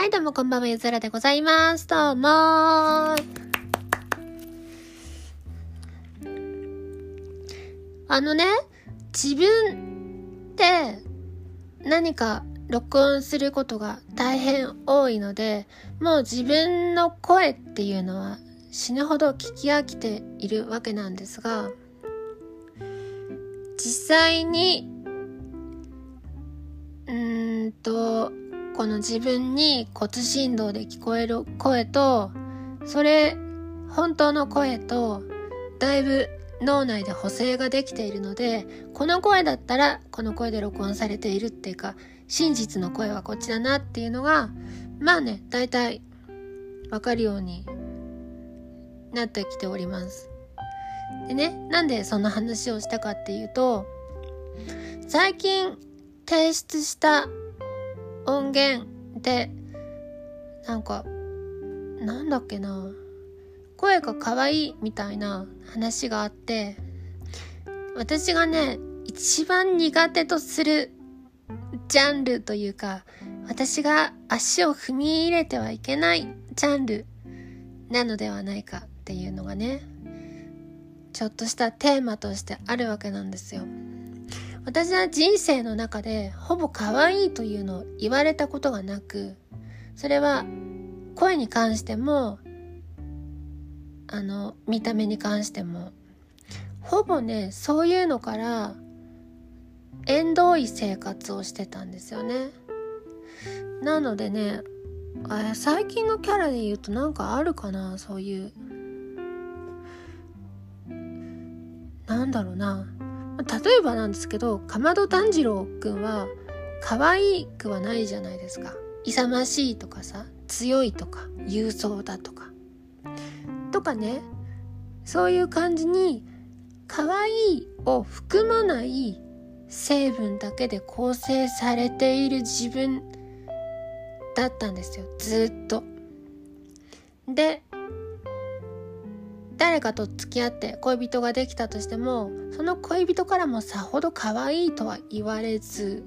はい、どうもこんばんは、ゆずらでございます。どうもあのね、自分って何か録音することが大変多いので、もう自分の声っていうのは死ぬほど聞き飽きているわけなんですが、実際に、この自分に骨振動で聞こえる声と、それ、本当の声と、だいぶ脳内で補正ができているので、この声だったら、この声で録音されているっていうか、真実の声はこっちだなっていうのが、まあね、だいたいわかるようになってきております。でね、なんでそんな話をしたかっていうと、最近提出した音源で、なんか、なんだっけな、声が可愛いみたいな話があって、私がね、一番苦手とするジャンルというか、私が足を踏み入れてはいけないジャンルなのではないかっていうのがね、ちょっとしたテーマとしてあるわけなんですよ。私は人生の中でほぼ可愛いというのを言われたことがなく、それは声に関しても、あの、見た目に関しても、ほぼね、そういうのから縁遠い生活をしてたんですよね。なのでね、あ最近のキャラで言うとなんかあるかな、そういう。なんだろうな。例えばなんですけど、かまど炭治郎くんは可愛くはないじゃないですか。勇ましいとかさ、強いとか、勇壮だとか。とかね、そういう感じに、可愛いを含まない成分だけで構成されている自分だったんですよ。ずっと。で、誰かと付き合って恋人ができたとしてもその恋人からもさほど可愛いとは言われず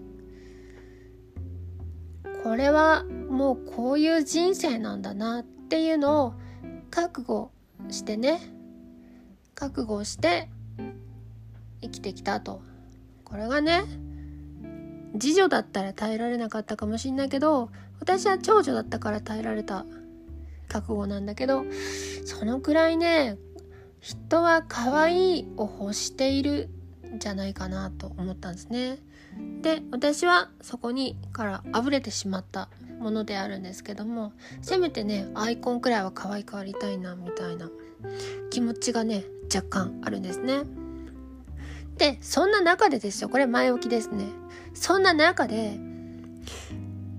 これはもうこういう人生なんだなっていうのを覚悟してね覚悟して生きてきたと。これがね次女だったら耐えられなかったかもしんないけど私は長女だったから耐えられた。覚悟なんだけどそのくらいね人は可愛いを欲しているんじゃないかなと思ったんですね。で私はそこにから溢れてしまったものであるんですけどもせめてねアイコンくらいは可愛くありたいなみたいな気持ちがね若干あるんですね。でそんな中でですよこれ前置きですね。そんな中で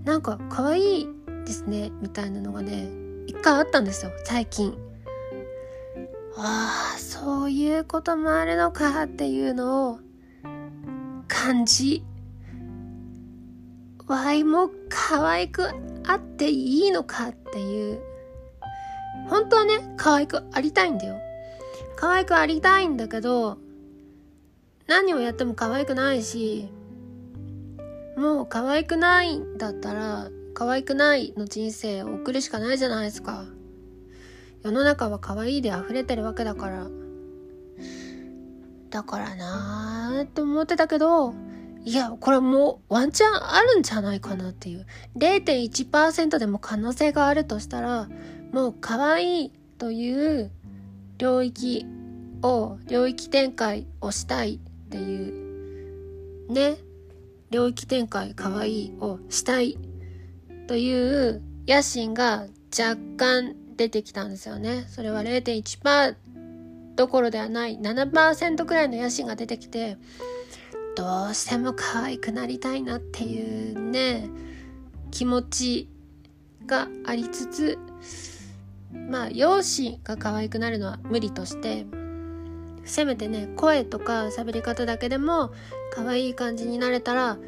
なんか可愛いですねみたいなのがね一回あったんですよ最近。ああそういうこともあるのかっていうのを感じ。わいも可愛くあっていいのかっていう。本当はね可愛くありたいんだよ。可愛くありたいんだけど何をやっても可愛くないしもう可愛くないんだったら可愛くないの人生を送るしかないじゃないですか。世の中は可愛いで溢れてるわけだから。だからなーって思ってたけど、いや、これもうワンチャンあるんじゃないかなっていう。0.1%でも可能性があるとしたら、もう可愛いという領域を、領域展開をしたいっていう、ね。領域展開可愛いをしたいという野心が若干出てきたんですよね。それは0.1%どころではない7%くらいの野心が出てきてどうしても可愛くなりたいなっていうね気持ちがありつつまあ容姿が可愛くなるのは無理としてせめてね声とか喋り方だけでも可愛い感じになれたら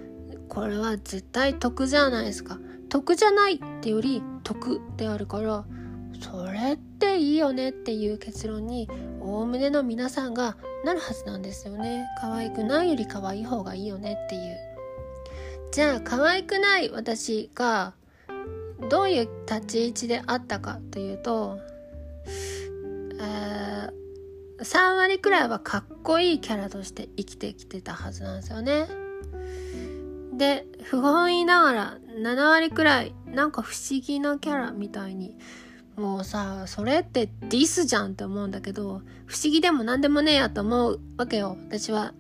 これは絶対得じゃないですか得じゃないってより得であるからそれっていいよねっていう結論におおむねの皆さんがなるはずなんですよね可愛くないより可愛い方がいいよねっていうじゃあ可愛くない私がどういう立ち位置であったかというと、えー、3割くらいはかっこいいキャラとして生きてきてたはずなんですよね。で不本意ながら7割くらいなんか不思議なキャラみたいにもうさそれってディスじゃんって思うんだけど不思議でも何でもねえやと思うわけよ私は。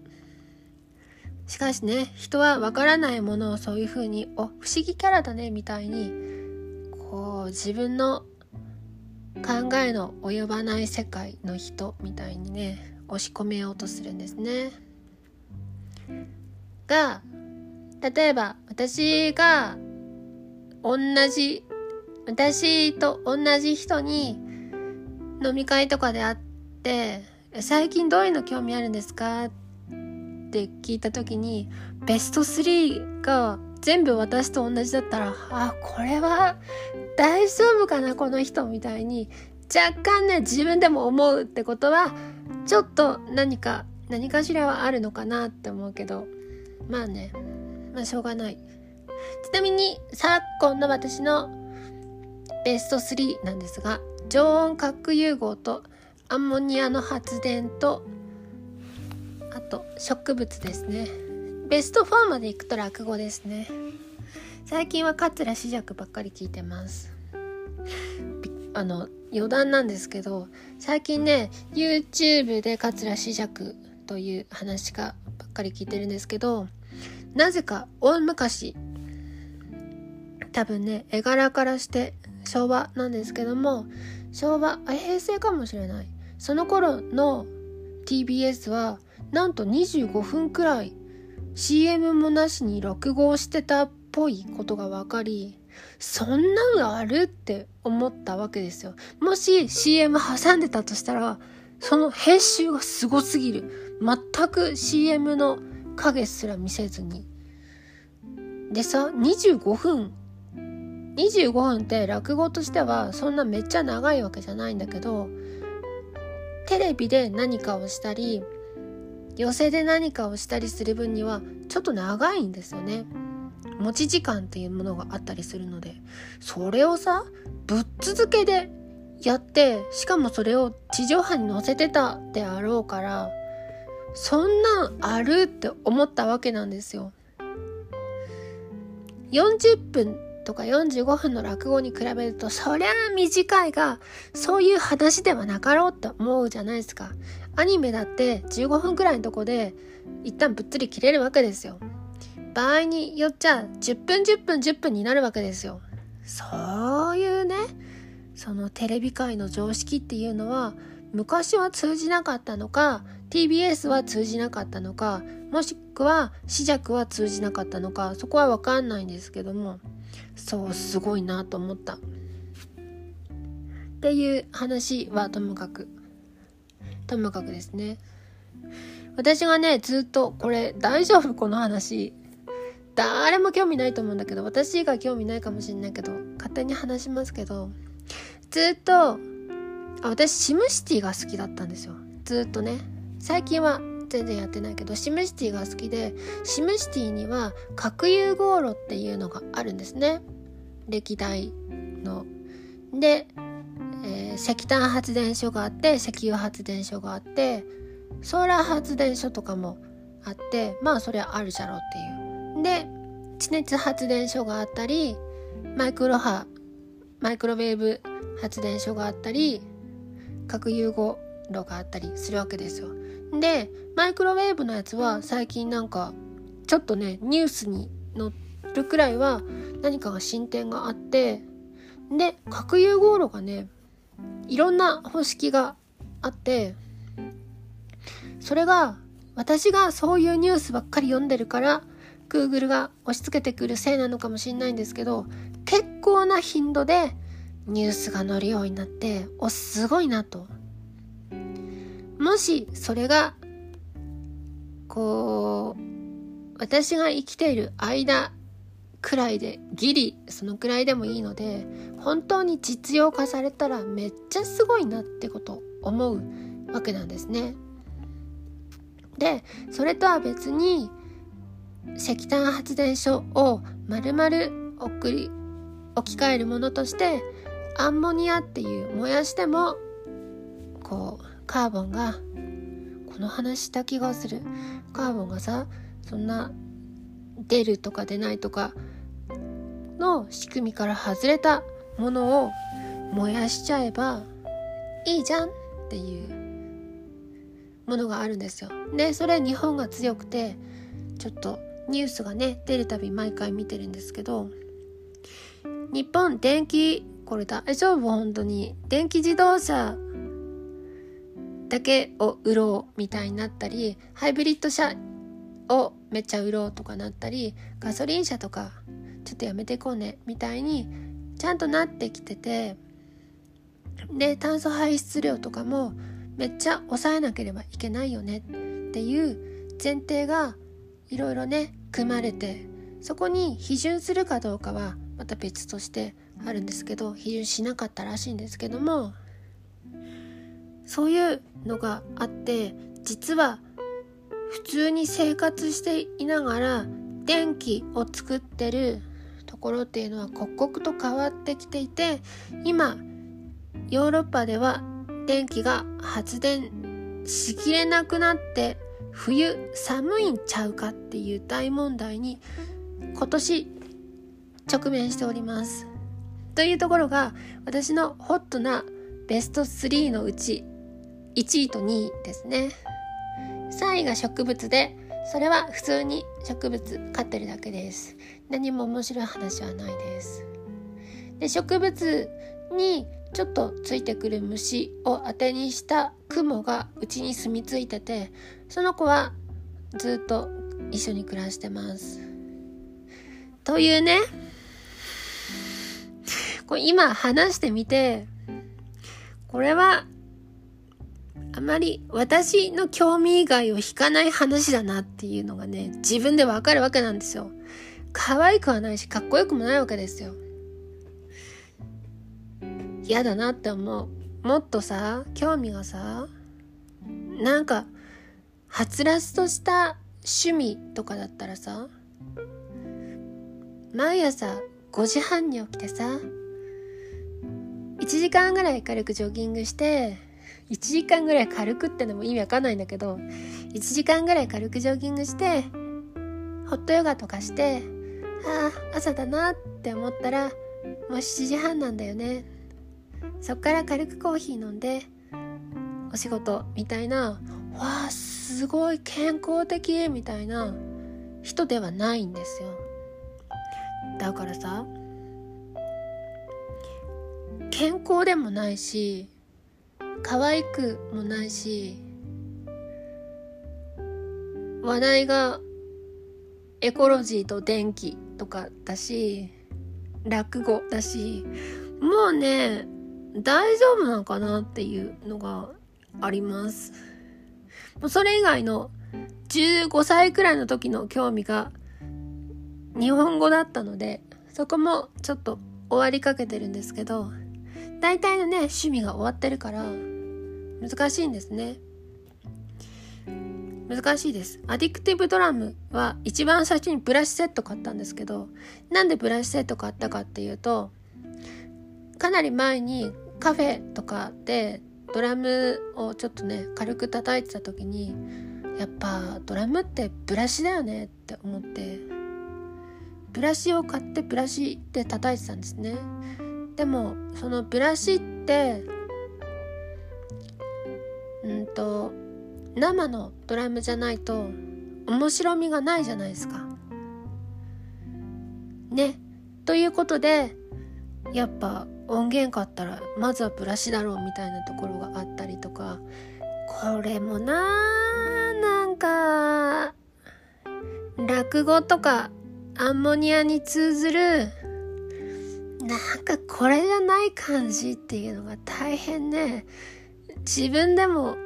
しかしね人はわからないものをそういう風に「お不思議キャラだね」みたいにこう自分の考えの及ばない世界の人みたいにね押し込めようとするんですね。が例えば私が同じ私と同じ人に飲み会とかで会って最近どういうの興味あるんですか？って聞いた時にベスト3が全部私と同じだったらあこれは大丈夫かなこの人みたいに若干ね自分でも思うってことはちょっと何か何かしらはあるのかなって思うけどまあねまあしょうがない。ちなみに昨今の私のベスト3なんですが常温核融合とアンモニアの発電とあと植物ですね。ベスト4までいくと落語ですね。最近は桂枝雀ばっかり聞いてます。あの余談なんですけど最近ね YouTube で桂枝雀という話がばっかり聞いてるんですけどなぜか大昔多分ね絵柄からして昭和なんですけども昭和あ平成かもしれない。その頃の TBS はなんと25分くらい CM もなしに録画してたっぽいことが分かりそんなのあるって思ったわけですよ。もし CM 挟んでたとしたらその編集がすごすぎる。全く CM の影すら見せずに。でさ25分25分って落語としてはそんなめっちゃ長いわけじゃないんだけどテレビで何かをしたり寄席で何かをしたりする分にはちょっと長いんですよね。持ち時間っていうものがあったりするのでそれをさぶっ続けでやってしかもそれを地上波に載せてたであろうからそんなんあるって思ったわけなんですよ。40分とか45分の落語に比べるとそりゃあ短いがそういう話ではなかろうって思うじゃないですか。アニメだって15分くらいのとこで一旦ぶっつり切れるわけですよ。場合によっちゃ10分10分10分になるわけですよ。そういうねそのテレビ界の常識っていうのは昔は通じなかったのか TBS は通じなかったのかもしくは紫尺は通じなかったのかそこは分かんないんですけどもそうすごいなと思った。っていう話はともかく。ともかくですね。私がねずっとこれ大丈夫？この話。誰も興味ないと思うんだけど私以外興味ないかもしんないけど勝手に話しますけどずっとあ私シムシティが好きだったんですよ。ずっとね。最近は全然やってないけどシムシティが好きでシムシティには核融合炉っていうのがあるんですね歴代の。で、えー、石炭発電所があって石油発電所があってソーラー発電所とかもあってまあそれはあるじゃろうっていう。で地熱発電所があったりマイクロ波マイクロウェーブ発電所があったり核融合炉があったりするわけですよ。でマイクロウェーブのやつは最近なんかちょっとねニュースに載るくらいは何かが進展があってで核融合炉がねいろんな方式があってそれが私がそういうニュースばっかり読んでるから Google が押し付けてくるせいなのかもしれないんですけど結構な頻度でニュースが載るようになっておすごいなともしそれがこう私が生きている間くらいでギリそのくらいでもいいので本当に実用化されたらめっちゃすごいなってこと思うわけなんですね。でそれとは別に石炭発電所を丸々送り置き換えるものとしてアンモニアっていう燃やしてもこうカーボンがこの話した気がする。カーボンがさそんな出るとか出ないとかの仕組みから外れたものを燃やしちゃえばいいじゃんっていうものがあるんですよ。でそれ日本が強くてちょっとニュースがね出るたび毎回見てるんですけど日本電気これ大丈夫？本当に。電気自動車だけを売ろうみたいになったりハイブリッド車をめっちゃ売ろうとかなったりガソリン車とかちょっとやめていこうねみたいにちゃんとなってきててで炭素排出量とかもめっちゃ抑えなければいけないよねっていう前提がいろいろね組まれてそこに批准するかどうかはまた別としてあるんですけど批准しなかったらしいんですけどもそういうのがあって実は普通に生活していながら電気を作ってるところっていうのは刻々と変わってきていて今ヨーロッパでは電気が発電しきれなくなって冬寒いんちゃうかっていう大問題に今年直面しております。というところが私のホットなベスト3のうち1位と2位ですね。3位が植物で、それは普通に植物飼ってるだけです。何も面白い話はないです。で、植物にちょっとついてくる虫を当てにした雲がうちに住み着いてて、その子はずっと一緒に暮らしてます。というね、これ今話してみて、これはあまり私の興味以外を引かない話だなっていうのがね、自分でわかるわけなんですよ。可愛くはないし、かっこよくもないわけですよ。嫌だなって思う。もっとさ、興味がさ、なんか、はつらつとした趣味とかだったらさ、毎朝5時半に起きてさ、1時間ぐらい軽くジョギングして、1時間ぐらい軽くってのも意味わかんないんだけど、1時間ぐらい軽くジョギングして、ホットヨガとかして、ああ、朝だなって思ったら、もう7時半なんだよね。そっから軽くコーヒー飲んで、お仕事みたいな、わあ、すごい健康的みたいな人ではないんですよ。だからさ、健康でもないし、可愛くもないし話題がエコロジーと電気とかだし落語だしもうね大丈夫なのかなっていうのがあります。もうそれ以外の15歳くらいの時の興味が日本語だったのでそこもちょっと終わりかけてるんですけど大体のね趣味が終わってるから難しいんですね。難しいです。アディクティブドラムは一番最初にブラシセット買ったんですけどなんでブラシセット買ったかっていうとかなり前にカフェとかでドラムをちょっとね軽く叩いてた時にやっぱドラムってブラシだよねって思ってブラシを買ってブラシで叩いてたんですね。でもそのブラシってうんと生のドラムじゃないと面白みがないじゃないですか。ね。ということでやっぱ音源買ったらまずはブラシだろうみたいなところがあったりとかこれもなーなんか落語とかアンモニアに通ずるなんかこれじゃない感じっていうのが大変ね自分でも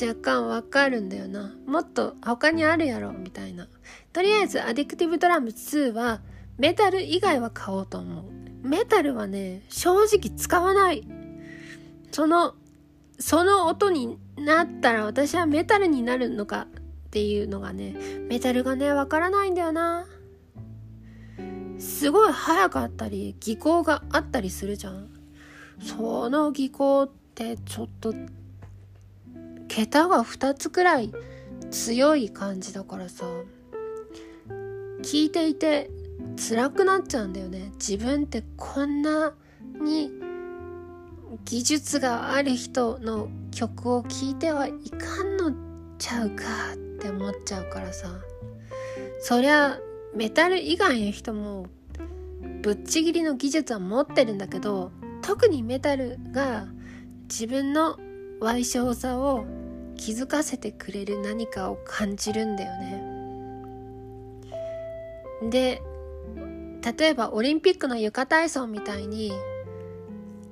若干わかるんだよな。もっと他にあるやろ、みたいな。とりあえず、アディクティブドラム2は、メタル以外は買おうと思う。メタルはね、正直使わない。その、その音になったら私はメタルになるのかっていうのがね、メタルがね、わからないんだよな。すごい速かったり技巧があったりするじゃん。その技巧ってちょっと桁が2つくらい強い感じだからさ。聞いていて辛くなっちゃうんだよね。自分ってこんなに技術がある人の曲を聴いてはいかんのちゃうかって思っちゃうからさ。そりゃメタル以外の人もぶっちぎりの技術は持ってるんだけど特にメタルが自分の賠償さを気づかせてくれる何かを感じるんだよね。で例えばオリンピックの床体操みたいに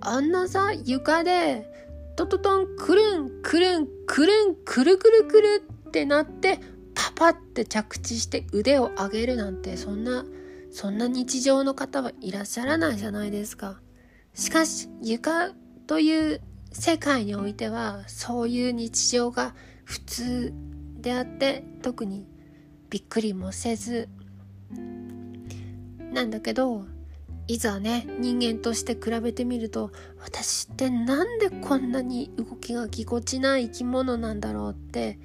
あんなさ床でトトトンくるんくるんくるんくるくるくるってなってパパって着地して腕を上げるなんてそんなそんな日常の方はいらっしゃらないじゃないですか。しかし床という世界においてはそういう日常が普通であって特にびっくりもせずなんだけどいざね人間として比べてみると私ってなんでこんなに動きがぎこちない生き物なんだろうって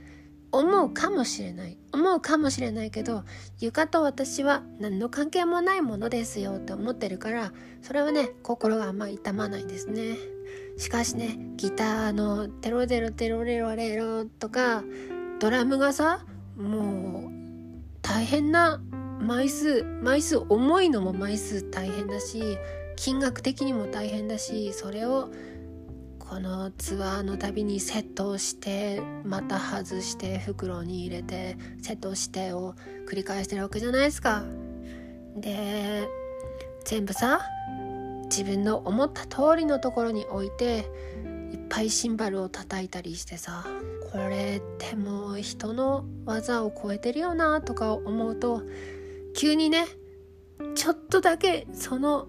思うかもしれない。思うかもしれないけど床と私は何の関係もないものですよって思ってるからそれはね心があんま痛まないんですね。しかしねギターのテロデロテロレロレロとかドラムがさもう大変な枚数枚数重いのも枚数大変だし金額的にも大変だしそれをこのツアーのたびにセットをしてまた外して袋に入れてセットしてを繰り返してるわけじゃないですか。で全部さ自分の思った通りのところに置いていっぱいシンバルを叩いたりしてさこれってもう人の技を超えてるよなとか思うと急にねちょっとだけその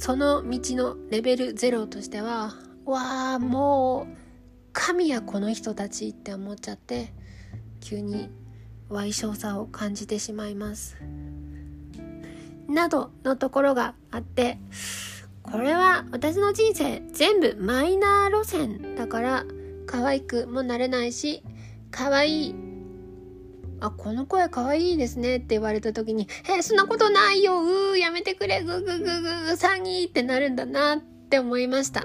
その道のレベル0としてはわあもう神やこの人たちって思っちゃって急に歪小さを感じてしまいます。などのところがあってこれは私の人生全部マイナー路線だから可愛くもなれないし可愛いあ、この声かわいいですねって言われた時に、えそんなことないようーやめてくれぐぐぐぐぐ詐欺ってなるんだなって思いました。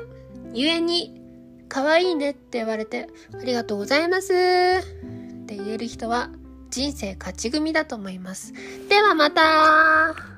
ゆえに、かわいいねって言われて、ありがとうございますって言える人は人生勝ち組だと思います。ではまた